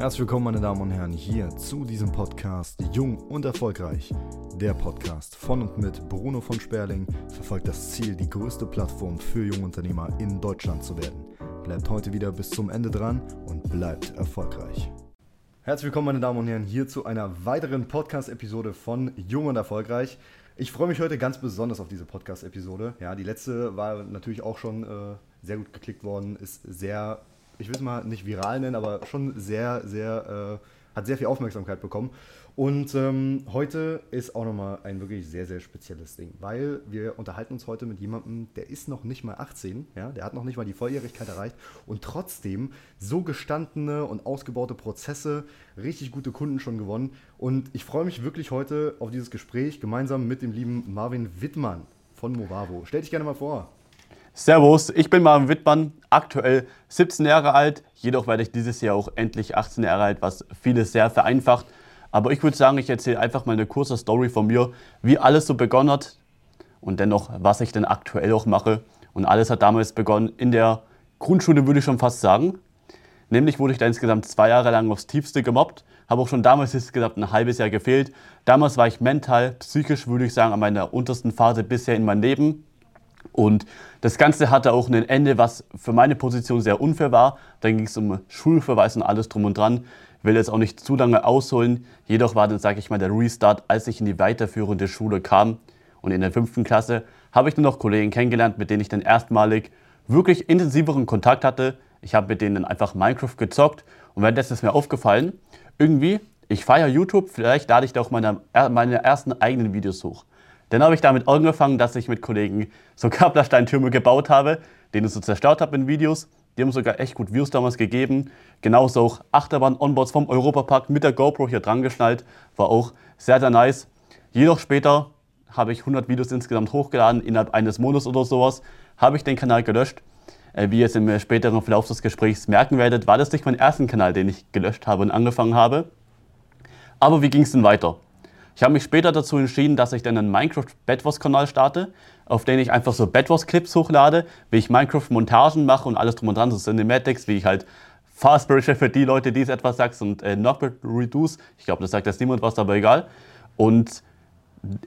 Herzlich willkommen, meine Damen und Herren, hier zu diesem Podcast Jung und Erfolgreich. Der Podcast von und mit Bruno von Sperling verfolgt das Ziel, die größte Plattform für Jungunternehmer in Deutschland zu werden. Bleibt heute wieder bis zum Ende dran und bleibt erfolgreich. Herzlich willkommen, meine Damen und Herren, hier zu einer weiteren Podcast-Episode von Jung und Erfolgreich. Ich freue mich heute ganz besonders auf diese Podcast-Episode. Ja, die letzte war natürlich auch schon äh, sehr gut geklickt worden, ist sehr ich will es mal nicht viral nennen, aber schon sehr, sehr, äh, hat sehr viel Aufmerksamkeit bekommen. Und ähm, heute ist auch nochmal ein wirklich sehr, sehr spezielles Ding, weil wir unterhalten uns heute mit jemandem, der ist noch nicht mal 18, ja, der hat noch nicht mal die Volljährigkeit erreicht und trotzdem so gestandene und ausgebaute Prozesse, richtig gute Kunden schon gewonnen. Und ich freue mich wirklich heute auf dieses Gespräch gemeinsam mit dem lieben Marvin Wittmann von Movavo. Stell dich gerne mal vor. Servus, ich bin Marvin Wittmann, aktuell 17 Jahre alt, jedoch werde ich dieses Jahr auch endlich 18 Jahre alt, was vieles sehr vereinfacht. Aber ich würde sagen, ich erzähle einfach mal eine kurze Story von mir, wie alles so begonnen hat und dennoch, was ich denn aktuell auch mache. Und alles hat damals begonnen in der Grundschule, würde ich schon fast sagen. Nämlich wurde ich da insgesamt zwei Jahre lang aufs Tiefste gemobbt, habe auch schon damals insgesamt ein halbes Jahr gefehlt. Damals war ich mental, psychisch, würde ich sagen, an meiner untersten Phase bisher in meinem Leben. Und das Ganze hatte auch ein Ende, was für meine Position sehr unfair war. Dann ging es um Schulverweis und alles drum und dran. Ich will jetzt auch nicht zu lange ausholen. Jedoch war dann, sage ich mal, der Restart, als ich in die weiterführende Schule kam. Und in der fünften Klasse habe ich dann noch Kollegen kennengelernt, mit denen ich dann erstmalig wirklich intensiveren Kontakt hatte. Ich habe mit denen einfach Minecraft gezockt und währenddessen ist mir aufgefallen, irgendwie, ich feiere YouTube, vielleicht lade ich da auch meine, meine ersten eigenen Videos hoch. Dann habe ich damit angefangen, dass ich mit Kollegen so Kaplersteintürme gebaut habe, den ich so zerstört habe in Videos. Die haben sogar echt gut Views damals gegeben. Genauso auch Achterbahn-Onboards vom Europapark mit der GoPro hier dran geschnallt. War auch sehr, sehr nice. Jedoch später habe ich 100 Videos insgesamt hochgeladen, innerhalb eines Monats oder sowas, habe ich den Kanal gelöscht. Äh, wie ihr jetzt im späteren Verlauf des Gesprächs merken werdet, war das nicht mein erster Kanal, den ich gelöscht habe und angefangen habe. Aber wie ging es denn weiter? Ich habe mich später dazu entschieden, dass ich dann einen Minecraft Bedwars-Kanal starte, auf den ich einfach so Bedwars-Clips hochlade, wie ich Minecraft-Montagen mache und alles drum und dran, so Cinematics, wie ich halt Fast Bridge für die Leute, die es etwas sagst und äh, Knockback Reduce. Ich glaube, das sagt jetzt niemand was, aber egal. Und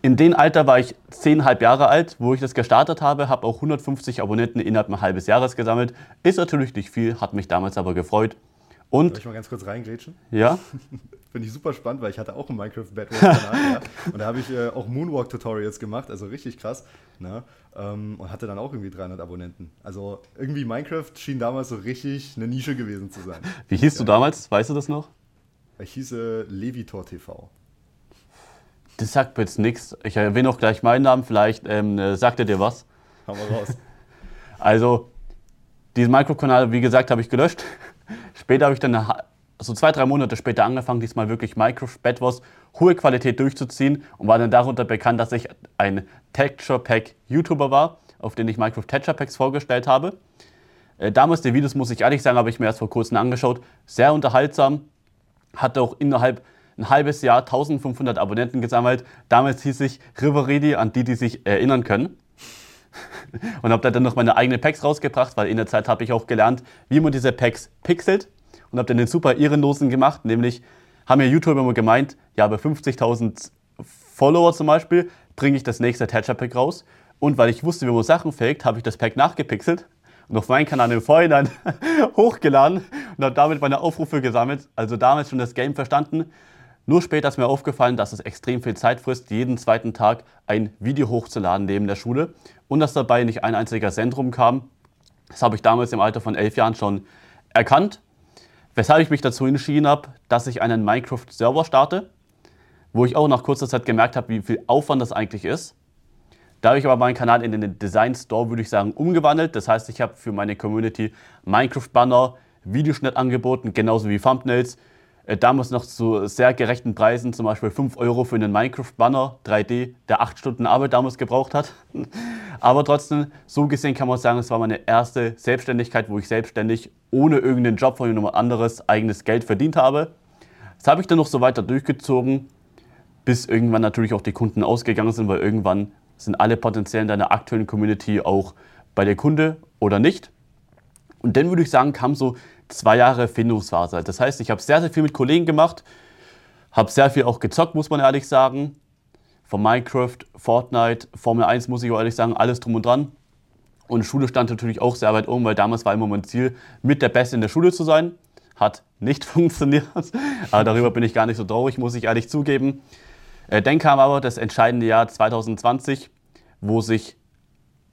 in dem Alter war ich zehnhalb Jahre alt, wo ich das gestartet habe, habe auch 150 Abonnenten innerhalb ein halbes Jahres gesammelt. Ist natürlich nicht viel, hat mich damals aber gefreut. Und Soll ich mal ganz kurz reingrätschen? Ja. Finde ich super spannend, weil ich hatte auch einen Minecraft Bedwars-Kanal. ja. Und da habe ich äh, auch Moonwalk-Tutorials gemacht, also richtig krass. Ne? Ähm, und hatte dann auch irgendwie 300 Abonnenten. Also irgendwie Minecraft schien damals so richtig eine Nische gewesen zu sein. Wie hieß ja. du damals? Weißt du das noch? Ich hieße Levitor TV. Das sagt mir jetzt nichts. Ich erwähne auch gleich meinen Namen, vielleicht ähm, äh, sagt er dir was. Hau mal raus. Also, diesen Minecraft-Kanal, wie gesagt, habe ich gelöscht. Später habe ich dann so zwei, drei Monate später angefangen, diesmal wirklich Minecraft Bedwars hohe Qualität durchzuziehen und war dann darunter bekannt, dass ich ein Texture Pack YouTuber war, auf den ich Minecraft Texture Packs vorgestellt habe. Äh, damals die Videos, muss ich ehrlich sagen, habe ich mir erst vor kurzem angeschaut. Sehr unterhaltsam, hatte auch innerhalb ein halbes Jahr 1500 Abonnenten gesammelt. Damals hieß ich Riveridi, an die, die sich erinnern können. und habe dann noch meine eigenen Packs rausgebracht, weil in der Zeit habe ich auch gelernt, wie man diese Packs pixelt und habe dann den super Ehrenlosen gemacht, nämlich haben mir YouTuber immer gemeint, ja, bei 50.000 Follower zum Beispiel bringe ich das nächste Attachment Pack raus und weil ich wusste, wie man Sachen faked, habe ich das Pack nachgepixelt und auf meinen Kanal im Vorhinein hochgeladen und habe damit meine Aufrufe gesammelt. Also damals schon das Game verstanden. Nur später ist mir aufgefallen, dass es extrem viel Zeit frisst, jeden zweiten Tag ein Video hochzuladen neben der Schule und dass dabei nicht ein einziger Cent rumkam. Das habe ich damals im Alter von elf Jahren schon erkannt, weshalb ich mich dazu entschieden habe, dass ich einen Minecraft-Server starte, wo ich auch nach kurzer Zeit gemerkt habe, wie viel Aufwand das eigentlich ist. Da habe ich aber meinen Kanal in den Design Store, würde ich sagen, umgewandelt. Das heißt, ich habe für meine Community Minecraft-Banner, Videoschnitt angeboten, genauso wie Thumbnails, damals noch zu sehr gerechten Preisen, zum Beispiel 5 Euro für einen Minecraft-Banner 3D, der 8 Stunden Arbeit damals gebraucht hat. Aber trotzdem, so gesehen kann man sagen, es war meine erste Selbstständigkeit, wo ich selbstständig ohne irgendeinen Job von jemand anderes eigenes Geld verdient habe. Das habe ich dann noch so weiter durchgezogen, bis irgendwann natürlich auch die Kunden ausgegangen sind, weil irgendwann sind alle potenziell in deiner aktuellen Community auch bei der Kunde oder nicht. Und dann würde ich sagen, kam so zwei Jahre Findungsphase. Das heißt, ich habe sehr, sehr viel mit Kollegen gemacht, habe sehr viel auch gezockt, muss man ehrlich sagen. Von Minecraft, Fortnite, Formel 1 muss ich auch ehrlich sagen, alles drum und dran. Und Schule stand natürlich auch sehr weit oben, weil damals war immer mein Ziel, mit der Beste in der Schule zu sein. Hat nicht funktioniert, aber darüber bin ich gar nicht so traurig, muss ich ehrlich zugeben. Äh, dann kam aber das entscheidende Jahr 2020, wo sich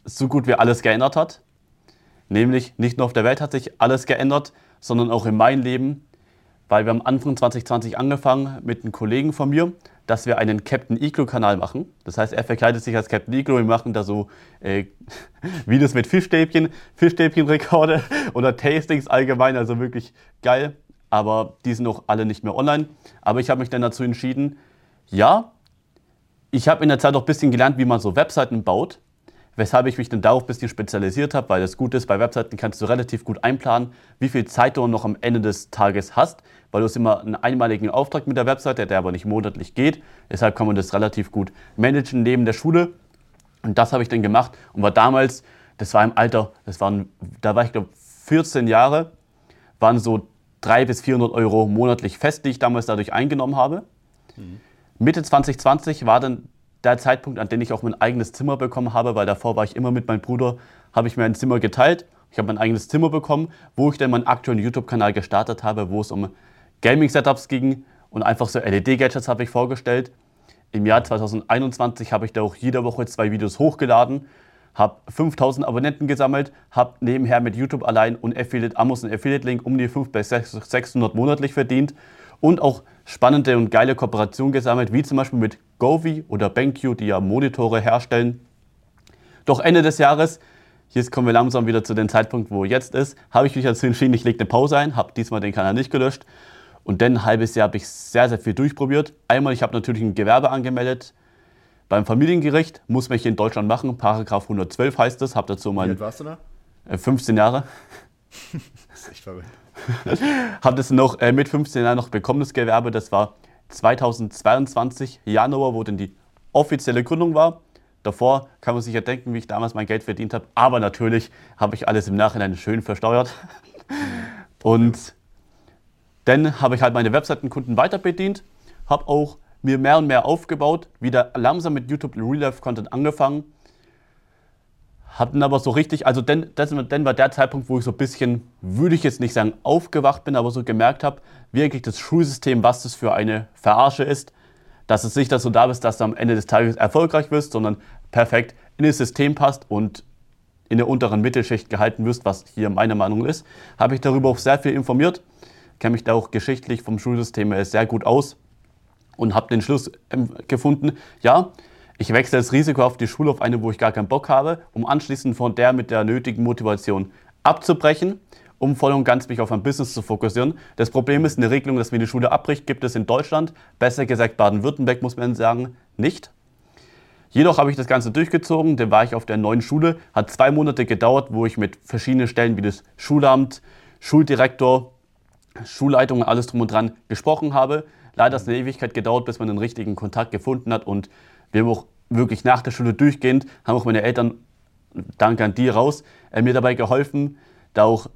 so gut wie alles geändert hat. Nämlich nicht nur auf der Welt hat sich alles geändert, sondern auch in meinem Leben, weil wir am Anfang 2020 angefangen mit einem Kollegen von mir, dass wir einen Captain Iglo-Kanal machen. Das heißt, er verkleidet sich als Captain Iglo. Wir machen da so äh, Videos mit Fischstäbchen, Fischstäbchenrekorde oder Tastings allgemein, also wirklich geil. Aber die sind auch alle nicht mehr online. Aber ich habe mich dann dazu entschieden, ja, ich habe in der Zeit auch ein bisschen gelernt, wie man so Webseiten baut weshalb ich mich dann darauf ein bisschen spezialisiert habe, weil das gut ist, bei Webseiten kannst du relativ gut einplanen, wie viel Zeit du noch am Ende des Tages hast, weil du hast immer einen einmaligen Auftrag mit der Webseite, der aber nicht monatlich geht. Deshalb kann man das relativ gut managen neben der Schule. Und das habe ich dann gemacht und war damals, das war im Alter, das waren, da war ich glaube 14 Jahre, waren so 300 bis 400 Euro monatlich fest, die ich damals dadurch eingenommen habe. Mhm. Mitte 2020 war dann der Zeitpunkt, an dem ich auch mein eigenes Zimmer bekommen habe, weil davor war ich immer mit meinem Bruder, habe ich mir ein Zimmer geteilt. Ich habe mein eigenes Zimmer bekommen, wo ich dann meinen aktuellen YouTube-Kanal gestartet habe, wo es um Gaming-Setups ging und einfach so LED-Gadgets habe ich vorgestellt. Im Jahr 2021 habe ich da auch jede Woche zwei Videos hochgeladen, habe 5000 Abonnenten gesammelt, habe nebenher mit YouTube allein und Affiliate, Amazon Affiliate Link um die 5 bis 600 monatlich verdient und auch spannende und geile Kooperationen gesammelt, wie zum Beispiel mit Govi oder BenQ, die ja Monitore herstellen. Doch Ende des Jahres, jetzt kommen wir langsam wieder zu dem Zeitpunkt, wo jetzt ist, habe ich mich dazu entschieden, ich lege eine Pause ein, habe diesmal den Kanal nicht gelöscht. Und dann ein halbes Jahr habe ich sehr, sehr viel durchprobiert. Einmal, ich habe natürlich ein Gewerbe angemeldet beim Familiengericht, muss man hier in Deutschland machen, Paragraph 112 heißt es. Habe dazu mein. Wie alt warst du da? 15 äh, Jahre. das ist echt verrückt. habe das noch äh, mit 15 Jahren noch bekommen, das Gewerbe. Das war 2022, Januar, wo dann die offizielle Gründung war. Davor kann man sich ja denken, wie ich damals mein Geld verdient habe. Aber natürlich habe ich alles im Nachhinein schön versteuert. Und dann habe ich halt meine Webseitenkunden weiter bedient, habe auch mir mehr und mehr aufgebaut, wieder langsam mit YouTube Real Life Content angefangen hatten aber so richtig, also dann, das, dann war der Zeitpunkt, wo ich so ein bisschen, würde ich jetzt nicht sagen aufgewacht bin, aber so gemerkt habe, wirklich das Schulsystem, was das für eine Verarsche ist, dass es nicht so da ist, dass du am Ende des Tages erfolgreich wirst, sondern perfekt in das System passt und in der unteren Mittelschicht gehalten wirst, was hier meine Meinung ist, habe ich darüber auch sehr viel informiert, kenne mich da auch geschichtlich vom Schulsystem sehr gut aus und habe den Schluss ähm, gefunden, ja, ich wechsle das Risiko auf die Schule auf eine, wo ich gar keinen Bock habe, um anschließend von der mit der nötigen Motivation abzubrechen, um voll und ganz mich auf ein Business zu fokussieren. Das Problem ist, eine Regelung, dass mir die Schule abbricht, gibt es in Deutschland, besser gesagt Baden-Württemberg, muss man sagen, nicht. Jedoch habe ich das Ganze durchgezogen, dann war ich auf der neuen Schule, hat zwei Monate gedauert, wo ich mit verschiedenen Stellen wie das Schulamt, Schuldirektor, Schulleitung und alles drum und dran gesprochen habe. Leider hat es eine Ewigkeit gedauert, bis man den richtigen Kontakt gefunden hat und wir haben auch wirklich nach der Schule durchgehend, haben auch meine Eltern, danke an die raus, äh, mir dabei geholfen, da auch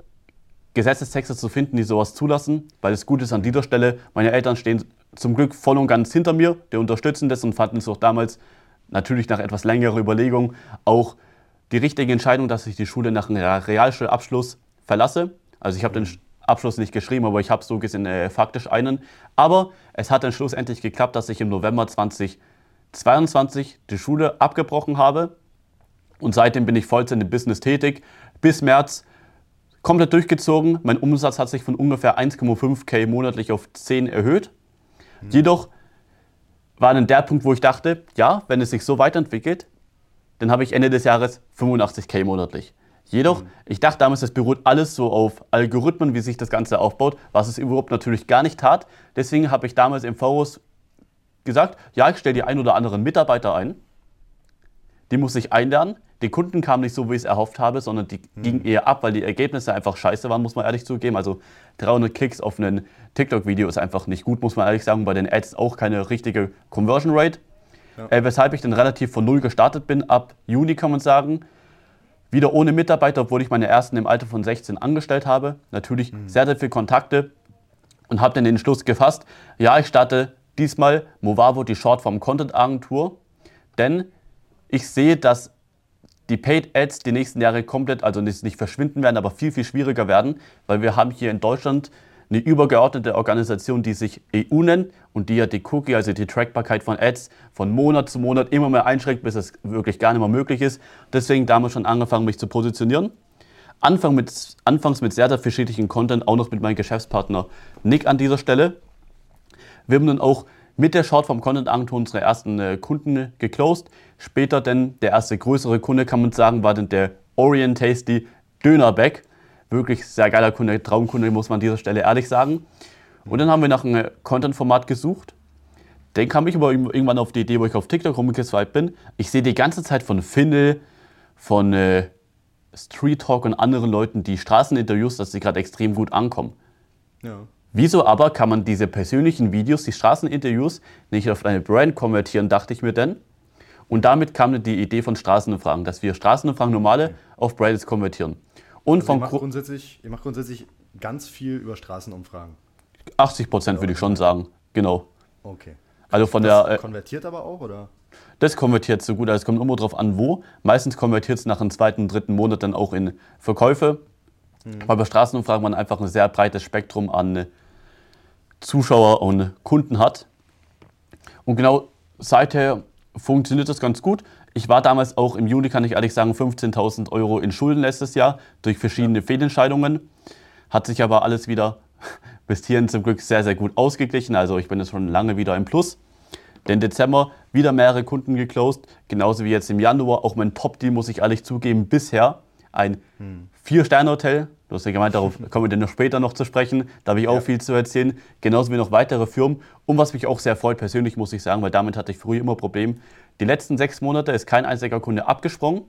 Gesetzestexte zu finden, die sowas zulassen, weil es gut ist an dieser Stelle. Meine Eltern stehen zum Glück voll und ganz hinter mir, die unterstützen das und fanden es auch damals, natürlich nach etwas längerer Überlegung, auch die richtige Entscheidung, dass ich die Schule nach einem Realschulabschluss verlasse. Also ich habe den Abschluss nicht geschrieben, aber ich habe so gesehen äh, faktisch einen. Aber es hat dann schlussendlich geklappt, dass ich im November 20 22 die Schule abgebrochen habe und seitdem bin ich Vollzeit im Business tätig. Bis März komplett durchgezogen. Mein Umsatz hat sich von ungefähr 1,5k monatlich auf 10 erhöht. Mhm. Jedoch war dann der Punkt, wo ich dachte, ja, wenn es sich so weiterentwickelt, dann habe ich Ende des Jahres 85k monatlich. Jedoch, mhm. ich dachte damals, es beruht alles so auf Algorithmen, wie sich das Ganze aufbaut, was es überhaupt natürlich gar nicht tat. Deswegen habe ich damals im Voraus gesagt, ja, ich stelle die ein oder anderen Mitarbeiter ein. Die muss ich einlernen. Die Kunden kamen nicht so, wie ich es erhofft habe, sondern die mhm. gingen eher ab, weil die Ergebnisse einfach scheiße waren, muss man ehrlich zugeben. Also 300 Klicks auf ein TikTok-Video ist einfach nicht gut, muss man ehrlich sagen. Bei den Ads auch keine richtige Conversion Rate. Ja. Äh, weshalb ich dann relativ von Null gestartet bin. Ab Juni kann man sagen, Wieder ohne Mitarbeiter, obwohl ich meine ersten im Alter von 16 angestellt habe. Natürlich mhm. sehr, sehr viele Kontakte und habe dann den Entschluss gefasst, ja, ich starte diesmal Movavo, die Shortform Content Agentur, denn ich sehe, dass die Paid Ads die nächsten Jahre komplett, also nicht verschwinden werden, aber viel, viel schwieriger werden, weil wir haben hier in Deutschland eine übergeordnete Organisation, die sich EU nennt und die ja die Cookie, also die Trackbarkeit von Ads von Monat zu Monat immer mehr einschränkt, bis es wirklich gar nicht mehr möglich ist. Deswegen damals schon angefangen, mich zu positionieren. Anfang mit, anfangs mit sehr, sehr verschiedenen Content, auch noch mit meinem Geschäftspartner Nick an dieser Stelle. Wir haben dann auch mit der Short vom Content Agentur unsere ersten äh, Kunden geclosed. Später dann der erste größere Kunde, kann man sagen, war dann der Orient Tasty Dönerback. Wirklich sehr geiler Kunde, Traumkunde, muss man an dieser Stelle ehrlich sagen. Und dann haben wir nach einem Content-Format gesucht. Dann kam ich aber irgendwann auf die Idee, wo ich auf TikTok rumgeswiped bin. Ich sehe die ganze Zeit von Findel, von äh, Street Talk und anderen Leuten die Straßeninterviews, dass sie gerade extrem gut ankommen. Ja. Wieso aber kann man diese persönlichen Videos, die Straßeninterviews, nicht auf eine Brand konvertieren, dachte ich mir denn. Und damit kam die Idee von Straßenumfragen, dass wir Straßenumfragen normale auf Brands konvertieren. Und also ihr, macht grundsätzlich, ihr macht grundsätzlich ganz viel über Straßenumfragen. 80 Prozent würde ich schon sagen, genau. Okay. Also von das der. Äh, konvertiert aber auch, oder? Das konvertiert so gut. Also es kommt immer darauf an, wo. Meistens konvertiert es nach dem zweiten, dritten Monat dann auch in Verkäufe. Mhm. Weil bei Straßenumfragen man einfach ein sehr breites Spektrum an Zuschauer und Kunden hat. Und genau seither funktioniert das ganz gut. Ich war damals auch im Juni, kann ich ehrlich sagen, 15.000 Euro in Schulden letztes Jahr durch verschiedene Fehlentscheidungen. Hat sich aber alles wieder bis hierhin zum Glück sehr, sehr gut ausgeglichen. Also ich bin jetzt schon lange wieder im Plus. Den Dezember wieder mehrere Kunden geclosed, genauso wie jetzt im Januar. Auch mein Top-Deal, muss ich ehrlich zugeben, bisher ein hm. Vier-Sterne-Hotel Du hast ja gemeint, darauf kommen wir dann noch später noch zu sprechen. Da habe ich auch ja. viel zu erzählen. Genauso wie noch weitere Firmen. Und was mich auch sehr freut, persönlich muss ich sagen, weil damit hatte ich früher immer Probleme. Die letzten sechs Monate ist kein einziger Kunde abgesprungen.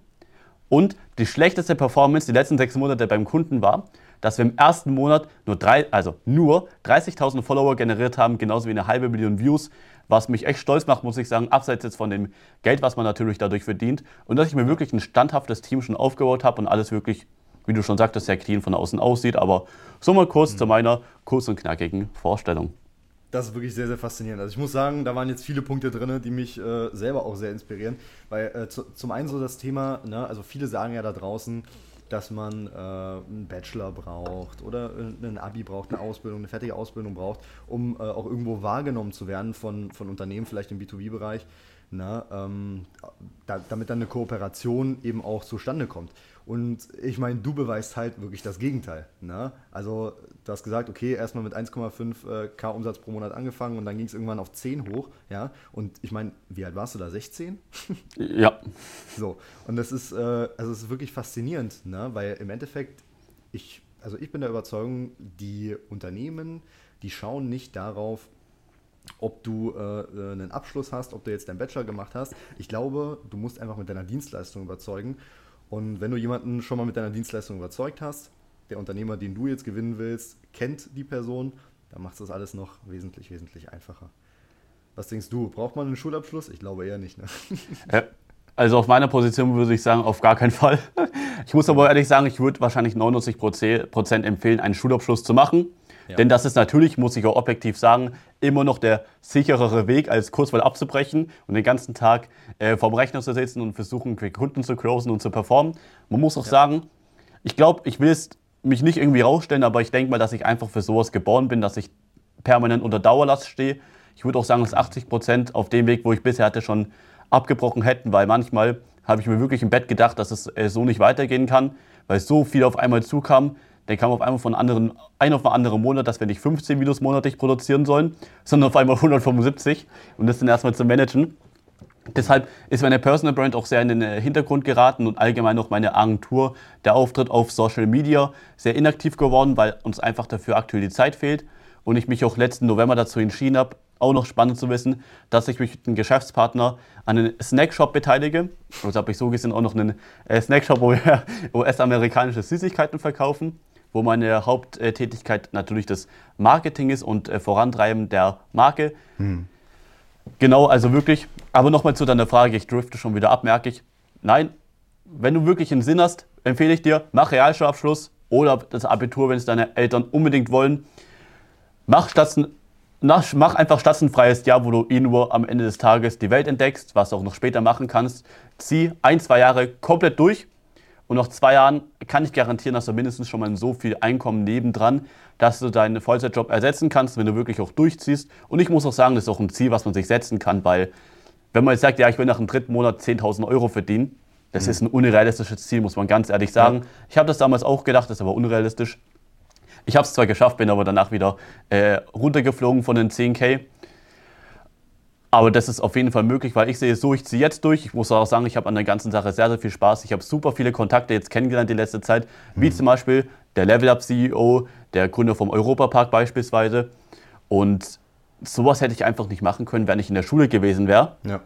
Und die schlechteste Performance die letzten sechs Monate beim Kunden war, dass wir im ersten Monat nur, drei, also nur 30.000 Follower generiert haben, genauso wie eine halbe Million Views, was mich echt stolz macht, muss ich sagen, abseits jetzt von dem Geld, was man natürlich dadurch verdient. Und dass ich mir wirklich ein standhaftes Team schon aufgebaut habe und alles wirklich wie du schon sagtest, sehr clean von außen aussieht. Aber so mal kurz mhm. zu meiner kurz und knackigen Vorstellung. Das ist wirklich sehr, sehr faszinierend. Also ich muss sagen, da waren jetzt viele Punkte drin, die mich äh, selber auch sehr inspirieren. Weil äh, zu, zum einen so das Thema, ne, also viele sagen ja da draußen, dass man äh, einen Bachelor braucht oder ein Abi braucht, eine Ausbildung, eine fertige Ausbildung braucht, um äh, auch irgendwo wahrgenommen zu werden von, von Unternehmen, vielleicht im B2B-Bereich, ne, ähm, da, damit dann eine Kooperation eben auch zustande kommt. Und ich meine, du beweist halt wirklich das Gegenteil. Ne? Also du hast gesagt, okay, erstmal mit 1,5k äh, Umsatz pro Monat angefangen und dann ging es irgendwann auf 10 hoch. Ja? Und ich meine, wie alt warst du da? 16? ja. So, und das ist, äh, also es ist wirklich faszinierend, ne? weil im Endeffekt, ich, also ich bin der Überzeugung, die Unternehmen, die schauen nicht darauf, ob du äh, äh einen Abschluss hast, ob du jetzt deinen Bachelor gemacht hast. Ich glaube, du musst einfach mit deiner Dienstleistung überzeugen. Und wenn du jemanden schon mal mit deiner Dienstleistung überzeugt hast, der Unternehmer, den du jetzt gewinnen willst, kennt die Person, dann macht das alles noch wesentlich, wesentlich einfacher. Was denkst du, braucht man einen Schulabschluss? Ich glaube eher nicht. Ne? Also auf meiner Position würde ich sagen, auf gar keinen Fall. Ich muss aber ehrlich sagen, ich würde wahrscheinlich 99 Prozent empfehlen, einen Schulabschluss zu machen. Ja. Denn das ist natürlich, muss ich auch objektiv sagen, immer noch der sicherere Weg, als Kurzwahl abzubrechen und den ganzen Tag äh, vorm Rechner zu sitzen und versuchen, Kunden zu closen und zu performen. Man muss auch ja. sagen, ich glaube, ich will es mich nicht irgendwie rausstellen, aber ich denke mal, dass ich einfach für sowas geboren bin, dass ich permanent unter Dauerlast stehe. Ich würde auch sagen, dass 80 Prozent auf dem Weg, wo ich bisher hatte, schon abgebrochen hätten, weil manchmal habe ich mir wirklich im Bett gedacht, dass es äh, so nicht weitergehen kann, weil so viel auf einmal zukam, dann kam auf einmal von anderen, ein auf einen anderen Monat, dass wir nicht 15 Videos monatlich produzieren sollen, sondern auf einmal 175 und das dann erstmal zu managen. Deshalb ist meine Personal Brand auch sehr in den äh, Hintergrund geraten und allgemein auch meine Agentur, der Auftritt auf Social Media, sehr inaktiv geworden, weil uns einfach dafür aktuell die Zeit fehlt und ich mich auch letzten November dazu entschieden habe, auch noch spannend zu wissen, dass ich mich mit einem Geschäftspartner an einem Snackshop beteilige. Also habe ich so gesehen auch noch einen äh, Snackshop, wo wir US-amerikanische Süßigkeiten verkaufen wo meine Haupttätigkeit natürlich das Marketing ist und äh, Vorantreiben der Marke. Hm. Genau, also wirklich. Aber nochmal zu deiner Frage, ich drifte schon wieder ab, merke ich. Nein, wenn du wirklich einen Sinn hast, empfehle ich dir, mach Realschulabschluss oder das Abitur, wenn es deine Eltern unbedingt wollen. Mach, Statzen, mach einfach statt ein freies Jahr, wo du eh nur am Ende des Tages die Welt entdeckst, was du auch noch später machen kannst. Zieh ein, zwei Jahre komplett durch und nach zwei Jahren kann ich garantieren, dass du mindestens schon mal so viel Einkommen nebendran, dass du deinen Vollzeitjob ersetzen kannst, wenn du wirklich auch durchziehst. Und ich muss auch sagen, das ist auch ein Ziel, was man sich setzen kann, weil wenn man jetzt sagt, ja, ich will nach dem dritten Monat 10.000 Euro verdienen, das mhm. ist ein unrealistisches Ziel, muss man ganz ehrlich sagen. Ja. Ich habe das damals auch gedacht, das ist aber unrealistisch. Ich habe es zwar geschafft, bin aber danach wieder äh, runtergeflogen von den 10k. Aber das ist auf jeden Fall möglich, weil ich sehe so, ich ziehe jetzt durch. Ich muss auch sagen, ich habe an der ganzen Sache sehr, sehr viel Spaß. Ich habe super viele Kontakte jetzt kennengelernt die letzte Zeit, wie mhm. zum Beispiel der Level Up CEO, der Gründer vom Europapark beispielsweise. Und sowas hätte ich einfach nicht machen können, wenn ich in der Schule gewesen wäre. Ja.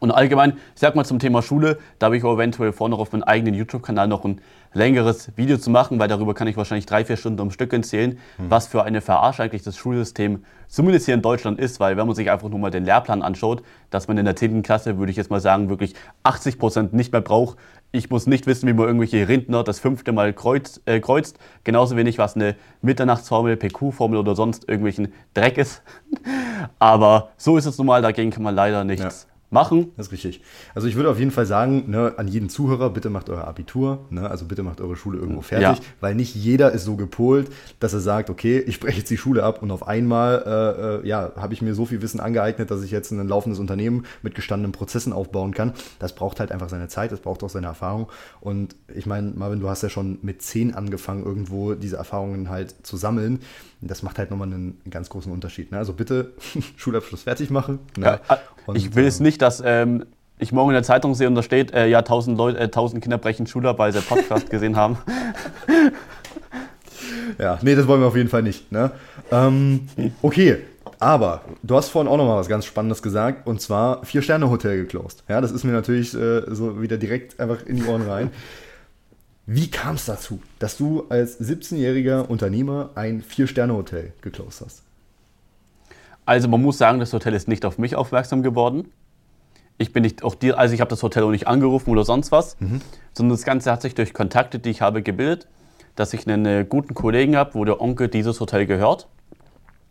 Und allgemein, ich sag mal zum Thema Schule, da habe ich auch eventuell vor, noch auf meinem eigenen YouTube-Kanal noch ein längeres Video zu machen, weil darüber kann ich wahrscheinlich drei, vier Stunden am Stück erzählen, mhm. was für eine Verarsche eigentlich das Schulsystem zumindest hier in Deutschland ist, weil wenn man sich einfach nur mal den Lehrplan anschaut, dass man in der 10. Klasse, würde ich jetzt mal sagen, wirklich 80 Prozent nicht mehr braucht. Ich muss nicht wissen, wie man irgendwelche Rindner das fünfte Mal kreuz, äh, kreuzt. Genauso wenig, was eine Mitternachtsformel, PQ-Formel oder sonst irgendwelchen Dreck ist. Aber so ist es nun mal, dagegen kann man leider nichts ja machen. Das ist richtig. Also ich würde auf jeden Fall sagen, ne, an jeden Zuhörer, bitte macht euer Abitur, ne, also bitte macht eure Schule irgendwo fertig, ja. weil nicht jeder ist so gepolt, dass er sagt, okay, ich breche jetzt die Schule ab und auf einmal äh, äh, ja, habe ich mir so viel Wissen angeeignet, dass ich jetzt ein laufendes Unternehmen mit gestandenen Prozessen aufbauen kann. Das braucht halt einfach seine Zeit, das braucht auch seine Erfahrung. Und ich meine, Marvin, du hast ja schon mit zehn angefangen, irgendwo diese Erfahrungen halt zu sammeln. Das macht halt nochmal einen ganz großen Unterschied. Ne? Also bitte Schulabschluss fertig machen. Ne? Ja, und, ich will es nicht, dass ähm, ich morgen in der Zeitung sehe und da steht, äh, ja, 1000, Leute, äh, 1000 Kinder brechen Schule weil sie Podcast gesehen haben. Ja, nee, das wollen wir auf jeden Fall nicht. Ne? Ähm, okay, aber du hast vorhin auch noch mal was ganz Spannendes gesagt und zwar Vier-Sterne-Hotel geclosed. Ja, das ist mir natürlich äh, so wieder direkt einfach in die Ohren rein. Wie kam es dazu, dass du als 17-jähriger Unternehmer ein Vier-Sterne-Hotel geclosed hast? Also man muss sagen, das Hotel ist nicht auf mich aufmerksam geworden. Ich bin nicht auch dir, also ich habe das Hotel auch nicht angerufen oder sonst was, mhm. sondern das Ganze hat sich durch Kontakte, die ich habe, gebildet, dass ich einen äh, guten Kollegen habe, wo der Onkel dieses Hotel gehört.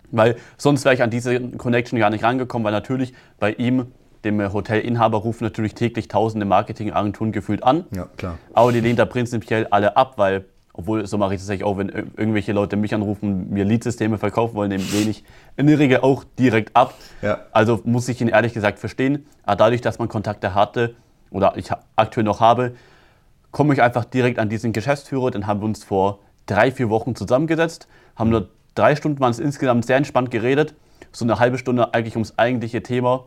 Weil sonst wäre ich an diese Connection gar nicht rangekommen, weil natürlich bei ihm dem Hotelinhaber rufen natürlich täglich tausende Marketingagenturen gefühlt an. Ja, klar. Aber die lehnen da prinzipiell alle ab, weil, obwohl so mache ich das eigentlich auch, wenn irgendwelche Leute mich anrufen, mir Leadsysteme verkaufen wollen, dann lehne ich in der Regel auch direkt ab. Ja. Also muss ich ihn ehrlich gesagt verstehen. Aber dadurch, dass man Kontakte hatte oder ich aktuell noch habe, komme ich einfach direkt an diesen Geschäftsführer. Dann haben wir uns vor drei, vier Wochen zusammengesetzt, haben nur drei Stunden waren es insgesamt sehr entspannt geredet. So eine halbe Stunde eigentlich ums eigentliche Thema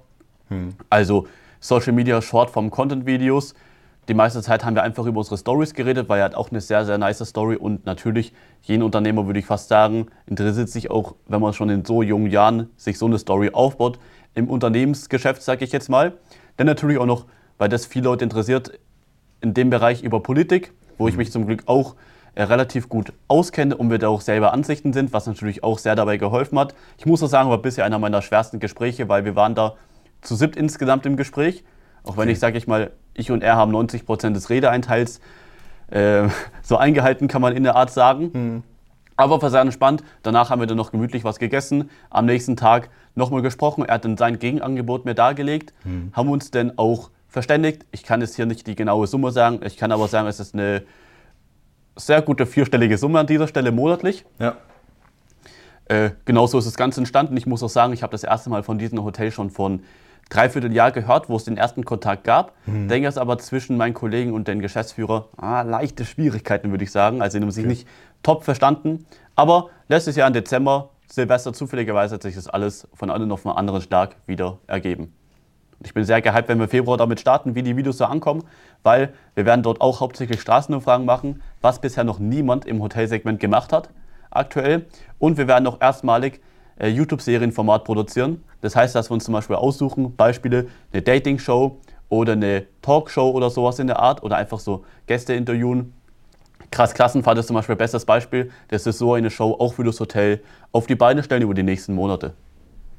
hm. Also Social Media Shortform Content Videos. Die meiste Zeit haben wir einfach über unsere Stories geredet, weil er hat auch eine sehr, sehr nice Story und natürlich, jeden Unternehmer würde ich fast sagen, interessiert sich auch, wenn man schon in so jungen Jahren sich so eine Story aufbaut, im Unternehmensgeschäft, sage ich jetzt mal. Dann natürlich auch noch, weil das viele Leute interessiert, in dem Bereich über Politik, wo ich hm. mich zum Glück auch äh, relativ gut auskenne und wir da auch selber Ansichten sind, was natürlich auch sehr dabei geholfen hat. Ich muss auch sagen, war bisher einer meiner schwersten Gespräche, weil wir waren da zu siebt insgesamt im Gespräch. Auch wenn okay. ich, sage ich mal, ich und er haben 90 Prozent des Redeeinteils äh, so eingehalten, kann man in der Art sagen. Mhm. Aber war sehr entspannt. Danach haben wir dann noch gemütlich was gegessen. Am nächsten Tag nochmal gesprochen. Er hat dann sein Gegenangebot mir dargelegt. Mhm. Haben uns dann auch verständigt. Ich kann jetzt hier nicht die genaue Summe sagen. Ich kann aber sagen, es ist eine sehr gute vierstellige Summe an dieser Stelle monatlich. Ja. Äh, genauso ist das Ganze entstanden. Ich muss auch sagen, ich habe das erste Mal von diesem Hotel schon von Dreivierteljahr gehört, wo es den ersten Kontakt gab. Mhm. Denke es aber zwischen meinen Kollegen und den Geschäftsführer ah, leichte Schwierigkeiten, würde ich sagen. Also, sie haben sich okay. nicht top verstanden. Aber letztes Jahr im Dezember, Silvester, zufälligerweise hat sich das alles von einem auf einen anderen Schlag wieder ergeben. Ich bin sehr gehypt, wenn wir Februar damit starten, wie die Videos so ankommen, weil wir werden dort auch hauptsächlich Straßenumfragen machen, was bisher noch niemand im Hotelsegment gemacht hat aktuell. Und wir werden auch erstmalig äh, YouTube-Serienformat produzieren. Das heißt, dass wir uns zum Beispiel aussuchen, Beispiele, eine Dating-Show oder eine Talkshow oder sowas in der Art oder einfach so Gäste interviewen. Krass Klassenfahrt ist zum Beispiel bestes Beispiel. Das ist so eine Show auch für das Hotel auf die Beine stellen über die nächsten Monate.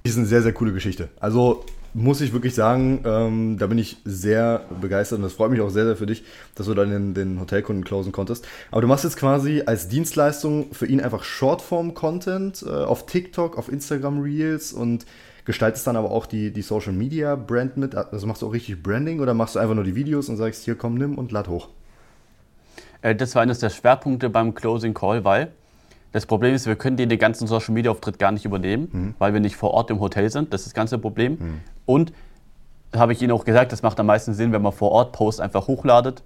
Das ist eine sehr, sehr coole Geschichte. Also muss ich wirklich sagen, ähm, da bin ich sehr begeistert und das freut mich auch sehr, sehr für dich, dass du dann den, den Hotelkunden closen konntest. Aber du machst jetzt quasi als Dienstleistung für ihn einfach Shortform-Content äh, auf TikTok, auf Instagram Reels und gestaltest dann aber auch die, die Social Media Brand mit. Also machst du auch richtig Branding oder machst du einfach nur die Videos und sagst, hier komm, nimm und lad hoch? Äh, das war eines der Schwerpunkte beim Closing Call, weil das Problem ist, wir können den ganzen Social Media Auftritt gar nicht übernehmen, mhm. weil wir nicht vor Ort im Hotel sind. Das ist das ganze Problem. Mhm. Und habe ich Ihnen auch gesagt, das macht am meisten Sinn, wenn man vor Ort Posts einfach hochladet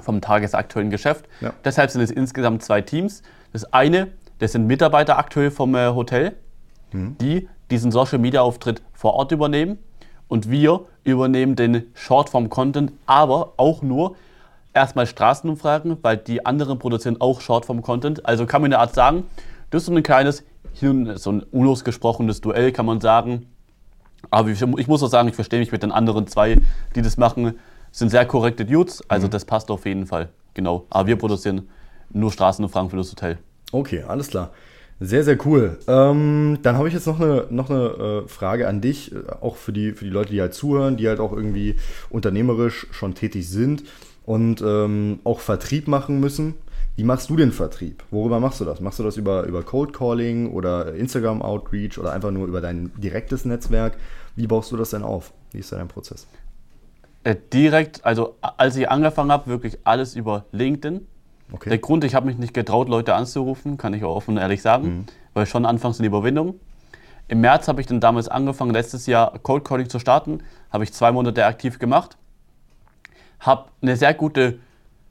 vom tagesaktuellen Geschäft. Ja. Deshalb sind es insgesamt zwei Teams. Das eine, das sind Mitarbeiter aktuell vom äh, Hotel, mhm. die diesen Social Media Auftritt vor Ort übernehmen. Und wir übernehmen den Shortform Content, aber auch nur, erstmal Straßenumfragen, weil die anderen produzieren auch Shortform-Content. Also kann man eine Art sagen, das ist so ein kleines, so ein unausgesprochenes Duell, kann man sagen. Aber ich, ich muss auch sagen, ich verstehe mich mit den anderen zwei, die das machen, sind sehr korrekte Dudes. Also mhm. das passt auf jeden Fall. Genau. Aber wir produzieren nur Straßenumfragen für das Hotel. Okay, alles klar. Sehr, sehr cool. Ähm, dann habe ich jetzt noch eine, noch eine äh, Frage an dich, äh, auch für die, für die Leute, die halt zuhören, die halt auch irgendwie unternehmerisch schon tätig sind und ähm, auch Vertrieb machen müssen. Wie machst du den Vertrieb? Worüber machst du das? Machst du das über, über Cold Calling oder Instagram Outreach oder einfach nur über dein direktes Netzwerk? Wie baust du das denn auf? Wie ist dein Prozess? Äh, direkt, also als ich angefangen habe, wirklich alles über LinkedIn. Okay. Der Grund, ich habe mich nicht getraut, Leute anzurufen, kann ich auch offen und ehrlich sagen, mhm. weil schon anfangs eine Überwindung. Im März habe ich dann damals angefangen, letztes Jahr Cold Calling zu starten. Habe ich zwei Monate aktiv gemacht habe eine sehr gute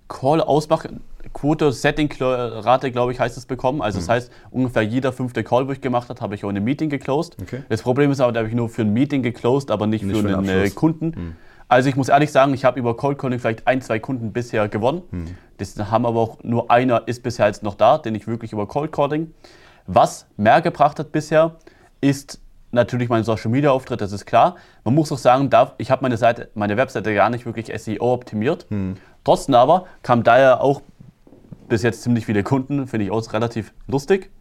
Call-Ausmachquote, Setting-Rate, glaube ich, heißt es bekommen. Also mhm. das heißt, ungefähr jeder fünfte Call, wo ich gemacht habe, habe ich auch in einem Meeting geclosed. Okay. Das Problem ist aber, da habe ich nur für ein Meeting geclosed, aber nicht, nicht für, für, einen äh, Kunden. Mhm. Also ich muss ehrlich sagen, ich habe über Cold Calling vielleicht ein, zwei Kunden bisher gewonnen. Mhm. Das haben aber auch nur einer ist bisher jetzt noch da, den ich wirklich über Cold Calling. Was mehr gebracht hat bisher, ist natürlich mein Social Media Auftritt, das ist klar. Man muss auch sagen, ich habe meine Seite, meine Webseite gar nicht wirklich SEO optimiert. Hm. Trotzdem aber kam daher auch bis jetzt ziemlich viele Kunden, finde ich auch relativ lustig.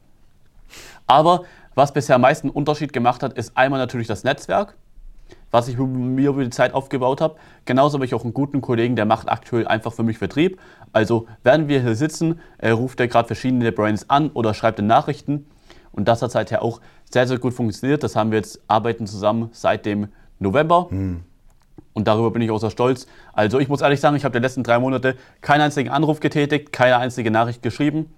Aber was bisher am meisten Unterschied gemacht hat, ist einmal natürlich das Netzwerk, was ich mir über die Zeit aufgebaut habe. Genauso habe ich auch einen guten Kollegen, der macht aktuell einfach für mich Vertrieb. Also während wir hier sitzen, äh, ruft er gerade verschiedene Brands an oder schreibt in Nachrichten. Und das hat seither auch sehr, sehr gut funktioniert. Das haben wir jetzt arbeiten zusammen seit dem November. Hm. Und darüber bin ich auch sehr stolz. Also ich muss ehrlich sagen, ich habe die letzten drei Monate keinen einzigen Anruf getätigt, keine einzige Nachricht geschrieben.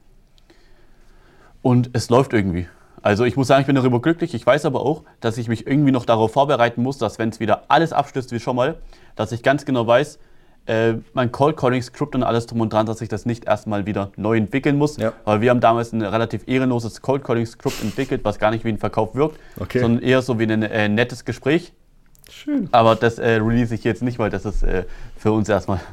Und es läuft irgendwie. Also ich muss sagen, ich bin darüber glücklich. Ich weiß aber auch, dass ich mich irgendwie noch darauf vorbereiten muss, dass wenn es wieder alles abstößt wie schon mal, dass ich ganz genau weiß, äh, mein Cold Calling Script und alles drum und dran, dass ich das nicht erstmal wieder neu entwickeln muss. Ja. Weil wir haben damals ein relativ ehrenloses Cold Calling Script entwickelt, was gar nicht wie ein Verkauf wirkt, okay. sondern eher so wie ein äh, nettes Gespräch. Schön. Aber das äh, release ich jetzt nicht, weil das ist äh, für uns erstmal.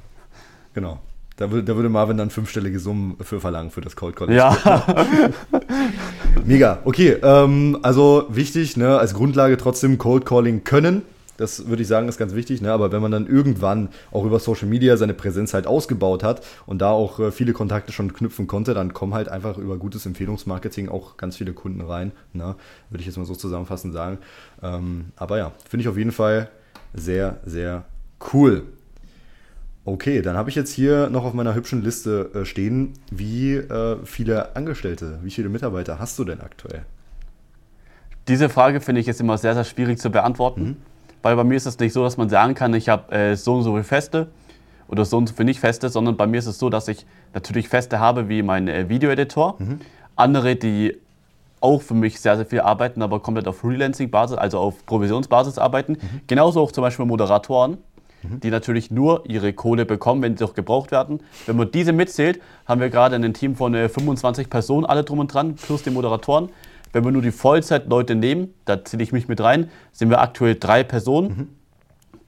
Genau. Da, da, würde Marvin dann fünfstellige Summen für verlangen für das Cold Calling. Ja. Mega. Okay, ähm, also wichtig, ne, als Grundlage trotzdem Cold Calling können. Das würde ich sagen, ist ganz wichtig. Ne? Aber wenn man dann irgendwann auch über Social Media seine Präsenz halt ausgebaut hat und da auch äh, viele Kontakte schon knüpfen konnte, dann kommen halt einfach über gutes Empfehlungsmarketing auch ganz viele Kunden rein. Ne? Würde ich jetzt mal so zusammenfassend sagen. Ähm, aber ja, finde ich auf jeden Fall sehr, sehr cool. Okay, dann habe ich jetzt hier noch auf meiner hübschen Liste äh, stehen, wie äh, viele Angestellte, wie viele Mitarbeiter hast du denn aktuell? Diese Frage finde ich jetzt immer sehr, sehr schwierig zu beantworten. Mhm. Weil bei mir ist es nicht so, dass man sagen kann, ich habe äh, so und so viele Feste oder so und so viele nicht Feste, sondern bei mir ist es so, dass ich natürlich Feste habe wie mein äh, Videoeditor, mhm. andere, die auch für mich sehr, sehr viel arbeiten, aber komplett auf Freelancing-Basis, also auf Provisionsbasis arbeiten. Mhm. Genauso auch zum Beispiel Moderatoren, mhm. die natürlich nur ihre Kohle bekommen, wenn sie auch gebraucht werden. Wenn man diese mitzählt, haben wir gerade ein Team von äh, 25 Personen, alle drum und dran, plus die Moderatoren. Wenn wir nur die Vollzeitleute nehmen, da zähle ich mich mit rein, sind wir aktuell drei Personen. Mhm.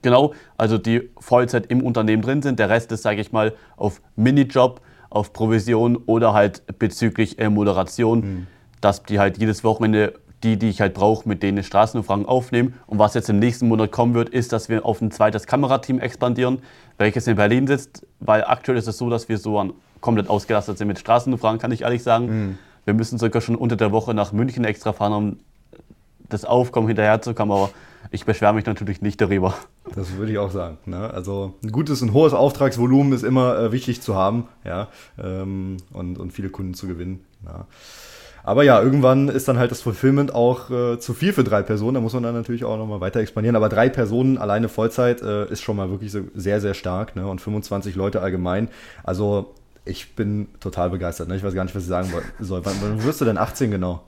Genau, also die Vollzeit im Unternehmen drin sind. Der Rest ist, sage ich mal, auf Minijob, auf Provision oder halt bezüglich äh, Moderation, mhm. dass die halt jedes Wochenende die, die ich halt brauche, mit denen Straßenumfragen aufnehmen. Und was jetzt im nächsten Monat kommen wird, ist, dass wir auf ein zweites Kamerateam expandieren, welches in Berlin sitzt, weil aktuell ist es so, dass wir so an, komplett ausgelastet sind mit Straßenumfragen, kann ich ehrlich sagen. Mhm. Wir müssen sogar schon unter der Woche nach München extra fahren, um das Aufkommen hinterherzukommen. Aber ich beschwere mich natürlich nicht darüber. Das würde ich auch sagen. Ne? Also ein gutes und hohes Auftragsvolumen ist immer äh, wichtig zu haben ja? Ähm, und, und viele Kunden zu gewinnen. Ja. Aber ja, irgendwann ist dann halt das Fulfillment auch äh, zu viel für drei Personen. Da muss man dann natürlich auch nochmal weiter expandieren. Aber drei Personen alleine Vollzeit äh, ist schon mal wirklich so sehr, sehr stark. Ne? Und 25 Leute allgemein. Also ich bin total begeistert. Ne? Ich weiß gar nicht, was ich sagen soll. Wann, wann wirst du denn 18 genau?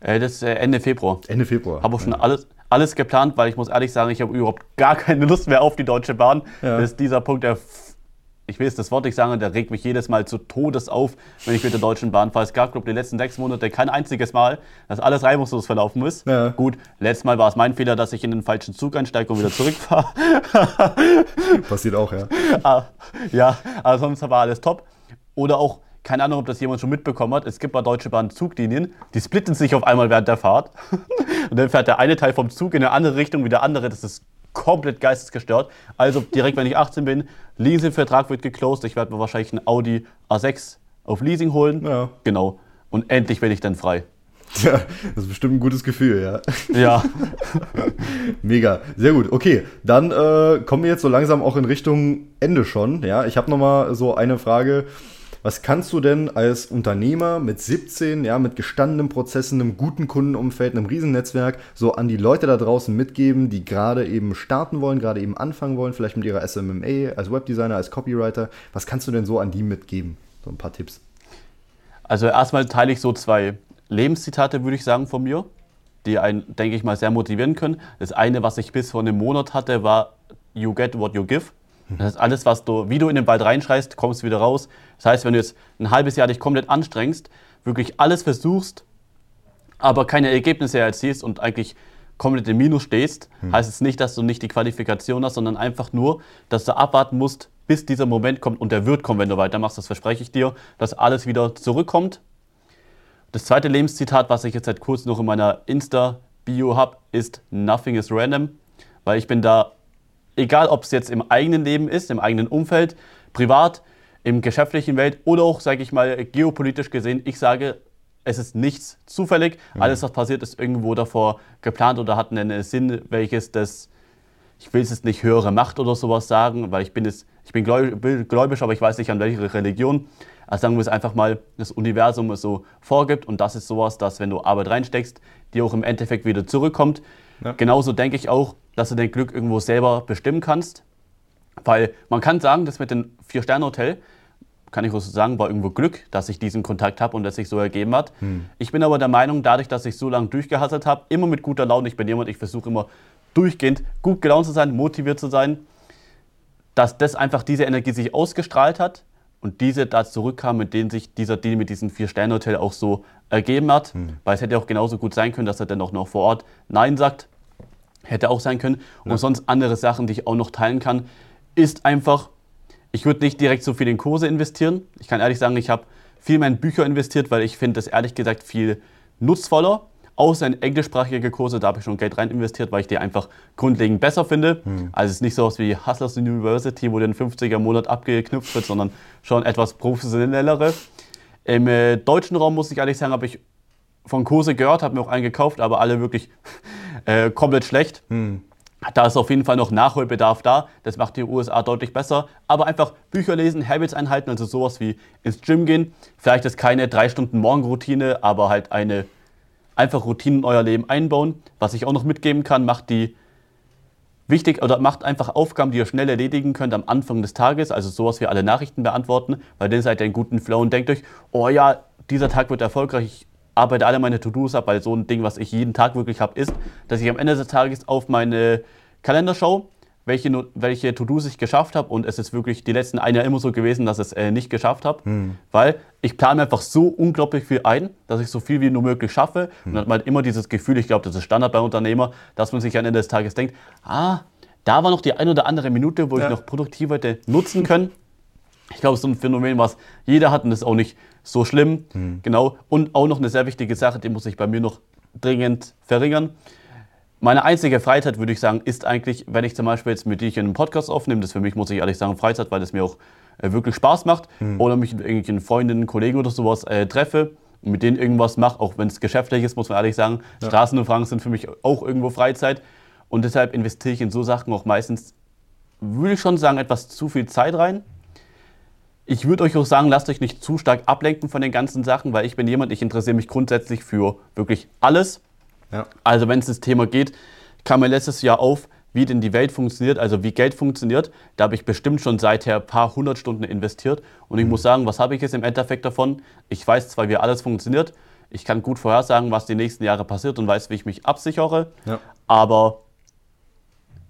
Äh, das ist äh, Ende Februar. Ende Februar. Habe auch schon ja. alles, alles geplant, weil ich muss ehrlich sagen, ich habe überhaupt gar keine Lust mehr auf die Deutsche Bahn. Ja. Das ist dieser Punkt, der ich will jetzt das Wort nicht sagen, der regt mich jedes Mal zu Todes auf, wenn ich mit der Deutschen Bahn fahre. Es gab, glaube ich, die letzten sechs Monate kein einziges Mal, dass alles reibungslos verlaufen ist. Ja. Gut, letztes Mal war es mein Fehler, dass ich in den falschen Zug einsteige und wieder zurückfahre. Passiert auch, ja. Ah, ja, aber sonst war alles top. Oder auch, keine Ahnung, ob das jemand schon mitbekommen hat, es gibt bei Deutsche Bahn Zuglinien, die splitten sich auf einmal während der Fahrt. und dann fährt der eine Teil vom Zug in eine andere Richtung wie der andere. Das ist komplett geistesgestört. Also direkt, wenn ich 18 bin, Leasingvertrag wird geclosed. Ich werde mir wahrscheinlich einen Audi A6 auf Leasing holen. Ja. Genau. Und endlich bin ich dann frei. Ja, das ist bestimmt ein gutes Gefühl, ja. Ja. Mega, sehr gut. Okay, dann äh, kommen wir jetzt so langsam auch in Richtung Ende schon. Ja, ich habe noch mal so eine Frage. Was kannst du denn als Unternehmer mit 17, ja, mit gestandenen Prozessen, einem guten Kundenumfeld, einem Riesennetzwerk so an die Leute da draußen mitgeben, die gerade eben starten wollen, gerade eben anfangen wollen, vielleicht mit ihrer SMMA, als Webdesigner, als Copywriter? Was kannst du denn so an die mitgeben? So ein paar Tipps. Also erstmal teile ich so zwei Lebenszitate, würde ich sagen, von mir, die einen, denke ich mal, sehr motivieren können. Das eine, was ich bis vor einem Monat hatte, war You get what you give. Das heißt, alles, was du, wie du in den Wald reinschreist, kommst du wieder raus. Das heißt, wenn du jetzt ein halbes Jahr dich komplett anstrengst, wirklich alles versuchst, aber keine Ergebnisse erzielst und eigentlich komplett im Minus stehst, hm. heißt es nicht, dass du nicht die Qualifikation hast, sondern einfach nur, dass du abwarten musst, bis dieser Moment kommt und der wird kommen, wenn du weitermachst. Das verspreche ich dir, dass alles wieder zurückkommt. Das zweite Lebenszitat, was ich jetzt seit kurzem noch in meiner Insta-Bio habe, ist Nothing is random, weil ich bin da egal ob es jetzt im eigenen Leben ist, im eigenen Umfeld, privat, im geschäftlichen Welt oder auch, sage ich mal, geopolitisch gesehen, ich sage, es ist nichts zufällig. Mhm. Alles, was passiert, ist irgendwo davor geplant oder hat einen Sinn, welches das, ich will es jetzt nicht höhere Macht oder sowas sagen, weil ich bin, es, ich bin gläubig, aber ich weiß nicht an welche Religion. Also sagen wir es einfach mal, das Universum es so vorgibt und das ist sowas, dass wenn du Arbeit reinsteckst, die auch im Endeffekt wieder zurückkommt. Ja. Genauso denke ich auch, dass du dein Glück irgendwo selber bestimmen kannst. Weil man kann sagen, das mit dem Vier-Sterne-Hotel, kann ich auch so sagen, war irgendwo Glück, dass ich diesen Kontakt habe und dass sich so ergeben hat. Hm. Ich bin aber der Meinung, dadurch, dass ich so lange durchgehasselt habe, immer mit guter Laune, ich bin jemand, ich versuche immer durchgehend gut gelaunt zu sein, motiviert zu sein, dass das einfach diese Energie sich ausgestrahlt hat und diese da zurückkam, mit denen sich dieser Deal mit diesem Vier-Sterne-Hotel auch so ergeben hat. Hm. Weil es hätte auch genauso gut sein können, dass er dann auch noch vor Ort Nein sagt. Hätte auch sein können. Und ja. sonst andere Sachen, die ich auch noch teilen kann, ist einfach, ich würde nicht direkt so viel in Kurse investieren. Ich kann ehrlich sagen, ich habe viel mehr in Bücher investiert, weil ich finde das ehrlich gesagt viel nutzvoller. Außer in englischsprachige Kurse, da habe ich schon Geld rein investiert, weil ich die einfach grundlegend besser finde. Hm. Also es ist nicht so was wie Hustlers University, wo den 50er Monat abgeknüpft wird, sondern schon etwas professionellere. Im äh, deutschen Raum muss ich ehrlich sagen, habe ich von Kurse gehört, habe mir auch einen gekauft, aber alle wirklich äh, komplett schlecht. Hm. Da ist auf jeden Fall noch Nachholbedarf da. Das macht die USA deutlich besser. Aber einfach Bücher lesen, Habits einhalten, also sowas wie ins Gym gehen. Vielleicht ist keine drei Stunden Morgenroutine, aber halt eine einfach Routine in euer Leben einbauen. Was ich auch noch mitgeben kann, macht die wichtig oder macht einfach Aufgaben, die ihr schnell erledigen könnt am Anfang des Tages. Also sowas wie alle Nachrichten beantworten, weil dann seid ihr in guten Flow und denkt euch, oh ja, dieser Tag wird erfolgreich arbeite alle meine To-Dos ab, weil so ein Ding, was ich jeden Tag wirklich habe, ist, dass ich am Ende des Tages auf meine Kalender schaue, welche, welche To-Dos ich geschafft habe und es ist wirklich die letzten ein Jahr immer so gewesen, dass ich es äh, nicht geschafft habe, hm. weil ich plane einfach so unglaublich viel ein, dass ich so viel wie nur möglich schaffe hm. und dann hat man halt immer dieses Gefühl, ich glaube, das ist Standard bei Unternehmern, dass man sich am Ende des Tages denkt, ah, da war noch die ein oder andere Minute, wo ja. ich noch produktiver hätte nutzen können. Ich glaube, so ein Phänomen, was jeder hat und das ist auch nicht so schlimm. Mhm. Genau. Und auch noch eine sehr wichtige Sache, die muss ich bei mir noch dringend verringern. Meine einzige Freizeit, würde ich sagen, ist eigentlich, wenn ich zum Beispiel jetzt mit dir einen Podcast aufnehme, das für mich, muss ich ehrlich sagen, Freizeit, weil es mir auch äh, wirklich Spaß macht. Mhm. Oder mich mit irgendwelchen Freundinnen, Kollegen oder sowas äh, treffe und mit denen irgendwas mache, auch wenn es geschäftlich ist, muss man ehrlich sagen. Ja. Straßenumfragen sind für mich auch irgendwo Freizeit. Und deshalb investiere ich in so Sachen auch meistens, würde ich schon sagen, etwas zu viel Zeit rein. Ich würde euch auch sagen, lasst euch nicht zu stark ablenken von den ganzen Sachen, weil ich bin jemand, ich interessiere mich grundsätzlich für wirklich alles. Ja. Also wenn es das Thema geht, kam mir letztes Jahr auf, wie denn die Welt funktioniert, also wie Geld funktioniert. Da habe ich bestimmt schon seither ein paar hundert Stunden investiert. Und ich mhm. muss sagen, was habe ich jetzt im Endeffekt davon? Ich weiß zwar, wie alles funktioniert, ich kann gut vorhersagen, was die nächsten Jahre passiert und weiß, wie ich mich absichere. Ja. Aber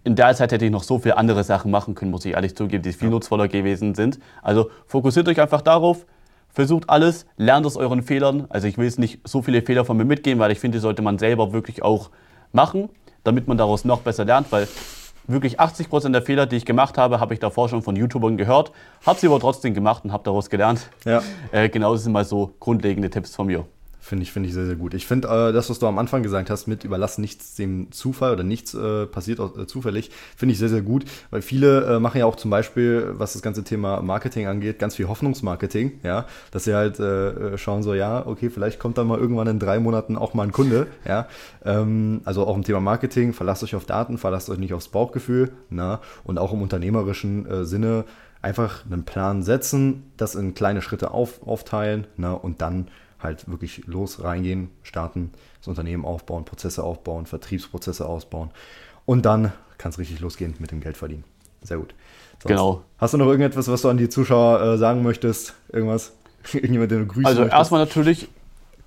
in der Zeit hätte ich noch so viele andere Sachen machen können, muss ich ehrlich zugeben, die viel ja. nutzvoller gewesen sind. Also fokussiert euch einfach darauf, versucht alles, lernt aus euren Fehlern. Also ich will jetzt nicht so viele Fehler von mir mitgehen, weil ich finde, die sollte man selber wirklich auch machen, damit man daraus noch besser lernt, weil wirklich 80% der Fehler, die ich gemacht habe, habe ich davor schon von YouTubern gehört, habe sie aber trotzdem gemacht und habe daraus gelernt. Ja. Äh, genau, das sind mal so grundlegende Tipps von mir. Finde ich, finde ich sehr, sehr gut. Ich finde äh, das, was du am Anfang gesagt hast, mit überlass nichts dem Zufall oder nichts äh, passiert äh, zufällig, finde ich sehr, sehr gut, weil viele äh, machen ja auch zum Beispiel, was das ganze Thema Marketing angeht, ganz viel Hoffnungsmarketing, ja, dass sie halt äh, schauen so, ja, okay, vielleicht kommt dann mal irgendwann in drei Monaten auch mal ein Kunde, ja, ähm, also auch im Thema Marketing, verlasst euch auf Daten, verlasst euch nicht aufs Bauchgefühl, na, und auch im unternehmerischen äh, Sinne einfach einen Plan setzen, das in kleine Schritte auf, aufteilen, na, und dann halt wirklich los reingehen, starten, das Unternehmen aufbauen, Prozesse aufbauen, Vertriebsprozesse ausbauen und dann kann es richtig losgehen mit dem Geld verdienen. Sehr gut. Sonst, genau. Hast du noch irgendetwas, was du an die Zuschauer äh, sagen möchtest? Irgendwas? Irgendjemand, den du grüßen Also möchtest? erstmal natürlich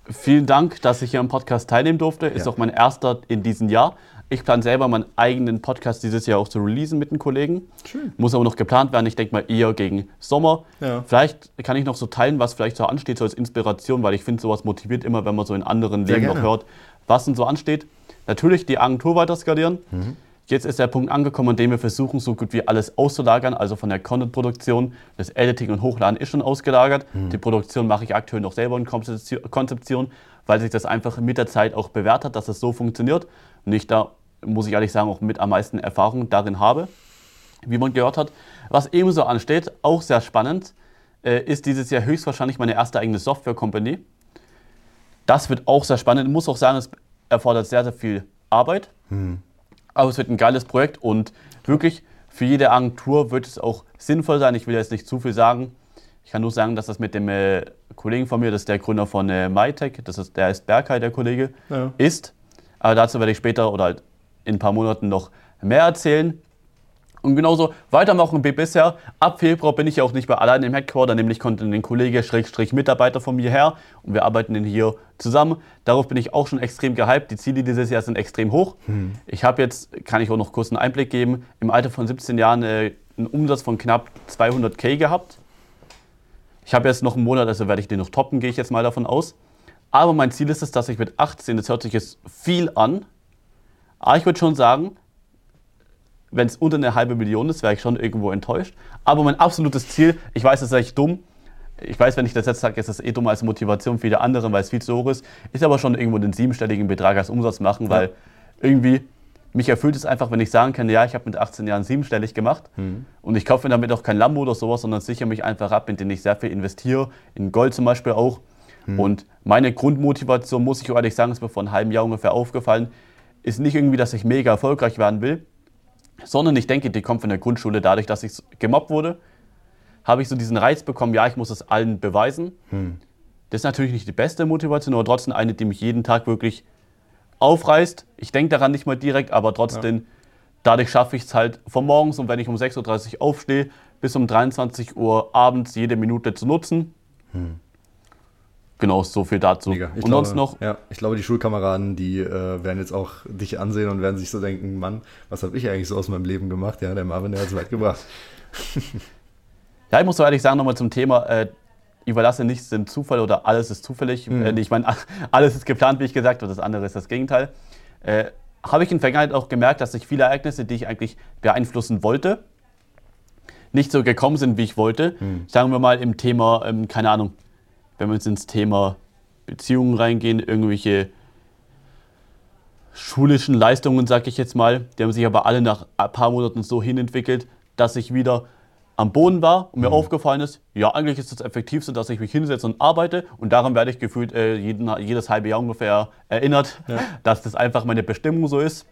vielen Dank, dass ich hier am Podcast teilnehmen durfte. Ist ja. auch mein erster in diesem Jahr. Ich plane selber meinen eigenen Podcast dieses Jahr auch zu releasen mit den Kollegen. Schön. Muss aber noch geplant werden. Ich denke mal eher gegen Sommer. Ja. Vielleicht kann ich noch so teilen, was vielleicht so ansteht, so als Inspiration, weil ich finde, sowas motiviert immer, wenn man so in anderen Sehr Leben gerne. noch hört, was denn so ansteht. Natürlich die Agentur weiter skalieren. Mhm. Jetzt ist der Punkt angekommen, an dem wir versuchen, so gut wie alles auszulagern. Also von der Content-Produktion, das Editing und Hochladen ist schon ausgelagert. Mhm. Die Produktion mache ich aktuell noch selber in Konzeption, weil sich das einfach mit der Zeit auch bewährt hat, dass es so funktioniert. Und ich da muss ich ehrlich sagen, auch mit am meisten Erfahrung darin habe, wie man gehört hat. Was ebenso ansteht, auch sehr spannend, äh, ist dieses Jahr höchstwahrscheinlich meine erste eigene Software-Company. Das wird auch sehr spannend. Ich muss auch sagen, es erfordert sehr, sehr viel Arbeit. Hm. Aber es wird ein geiles Projekt und wirklich für jede Agentur wird es auch sinnvoll sein. Ich will jetzt nicht zu viel sagen. Ich kann nur sagen, dass das mit dem äh, Kollegen von mir, das ist der Gründer von äh, MyTech, das ist, der ist Berkay, der Kollege, ja. ist. Aber dazu werde ich später oder halt in ein paar Monaten noch mehr erzählen. Und genauso weitermachen wie bisher. Ab Februar bin ich ja auch nicht mehr allein im Headquarter, nämlich kommt ein Kollege, Schrägstrich Mitarbeiter von mir her und wir arbeiten den hier zusammen. Darauf bin ich auch schon extrem gehypt. Die Ziele dieses Jahr sind extrem hoch. Hm. Ich habe jetzt, kann ich auch noch kurz einen Einblick geben, im Alter von 17 Jahren äh, einen Umsatz von knapp 200k gehabt. Ich habe jetzt noch einen Monat, also werde ich den noch toppen, gehe ich jetzt mal davon aus. Aber mein Ziel ist es, dass ich mit 18, das hört sich jetzt viel an, aber ich würde schon sagen, wenn es unter eine halbe Million ist, wäre ich schon irgendwo enttäuscht. Aber mein absolutes Ziel, ich weiß, das ist echt dumm. Ich weiß, wenn ich das jetzt sage, ist das eh dumm als Motivation für die anderen, weil es viel zu hoch ist. Ist aber schon irgendwo den siebenstelligen Betrag als Umsatz machen, weil ja. irgendwie mich erfüllt es einfach, wenn ich sagen kann, ja, ich habe mit 18 Jahren siebenstellig gemacht mhm. und ich kaufe mir damit auch kein Lambo oder sowas, sondern sichere mich einfach ab, indem ich sehr viel investiere, in Gold zum Beispiel auch. Mhm. Und meine Grundmotivation, muss ich ehrlich sagen, ist mir vor einem halben Jahr ungefähr aufgefallen, ist nicht irgendwie, dass ich mega erfolgreich werden will, sondern ich denke, die kommt von der Grundschule. Dadurch, dass ich gemobbt wurde, habe ich so diesen Reiz bekommen, ja, ich muss es allen beweisen. Hm. Das ist natürlich nicht die beste Motivation, aber trotzdem eine, die mich jeden Tag wirklich aufreißt. Ich denke daran nicht mal direkt, aber trotzdem, ja. dadurch schaffe ich es halt von morgens und wenn ich um 6.30 Uhr aufstehe, bis um 23 Uhr abends jede Minute zu nutzen. Hm. Genau, so viel dazu. Mega. Ich und glaube, sonst noch? Ja, ich glaube, die Schulkameraden, die äh, werden jetzt auch dich ansehen und werden sich so denken, Mann, was habe ich eigentlich so aus meinem Leben gemacht? Ja, der Marvin, der hat es weit gebracht. ja, ich muss so ehrlich sagen, nochmal zum Thema, äh, überlasse nichts dem Zufall oder alles ist zufällig. Mhm. Äh, ich meine, alles ist geplant, wie ich gesagt habe, das andere ist das Gegenteil. Äh, habe ich in der Vergangenheit auch gemerkt, dass sich viele Ereignisse, die ich eigentlich beeinflussen wollte, nicht so gekommen sind, wie ich wollte. Mhm. Sagen wir mal im Thema, ähm, keine Ahnung, wenn wir jetzt ins Thema Beziehungen reingehen, irgendwelche schulischen Leistungen, sag ich jetzt mal, die haben sich aber alle nach ein paar Monaten so hinentwickelt, dass ich wieder am Boden war und mir mhm. aufgefallen ist, ja, eigentlich ist das Effektivste, dass ich mich hinsetze und arbeite und daran werde ich gefühlt äh, jeden, jedes halbe Jahr ungefähr erinnert, ja. dass das einfach meine Bestimmung so ist.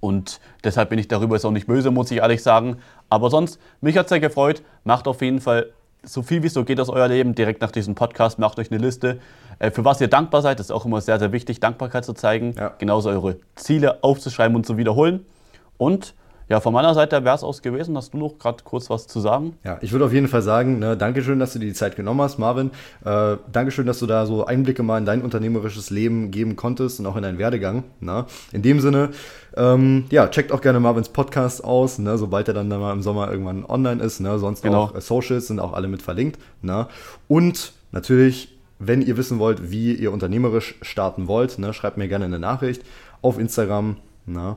Und deshalb bin ich darüber jetzt auch nicht böse, muss ich ehrlich sagen. Aber sonst, mich hat es sehr gefreut. Macht auf jeden Fall so viel wie es so geht aus euer Leben direkt nach diesem Podcast. Macht euch eine Liste, äh, für was ihr dankbar seid. Das ist auch immer sehr, sehr wichtig, Dankbarkeit zu zeigen. Ja. Genauso eure Ziele aufzuschreiben und zu wiederholen. Und ja, von meiner Seite wäre es aus gewesen. Hast du noch gerade kurz was zu sagen? Ja, ich würde auf jeden Fall sagen, ne, Dankeschön, dass du dir die Zeit genommen hast, Marvin. Äh, Dankeschön, dass du da so Einblicke mal in dein unternehmerisches Leben geben konntest und auch in deinen Werdegang. Ne? In dem Sinne, ähm, ja, checkt auch gerne Marvins Podcast aus, ne, sobald er dann, dann mal im Sommer irgendwann online ist. Ne? Sonst genau. auch äh, Socials sind auch alle mit verlinkt. Ne? Und natürlich wenn ihr wissen wollt, wie ihr unternehmerisch starten wollt, ne, schreibt mir gerne eine Nachricht auf Instagram. Na,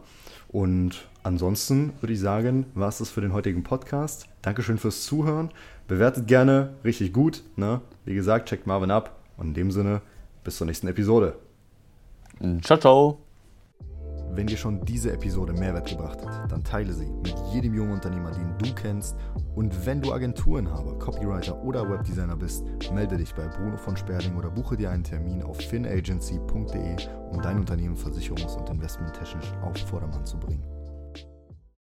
und ansonsten würde ich sagen, war es das für den heutigen Podcast. Dankeschön fürs Zuhören. Bewertet gerne richtig gut. Ne? Wie gesagt, checkt Marvin ab. Und in dem Sinne, bis zur nächsten Episode. Ciao, ciao. Wenn dir schon diese Episode Mehrwert gebracht hat, dann teile sie mit jedem jungen Unternehmer, den du kennst. Und wenn du Agenturenhaber, Copywriter oder Webdesigner bist, melde dich bei Bruno von Sperling oder buche dir einen Termin auf finagency.de, um dein Unternehmen versicherungs- und investmenttechnisch auf Vordermann zu bringen.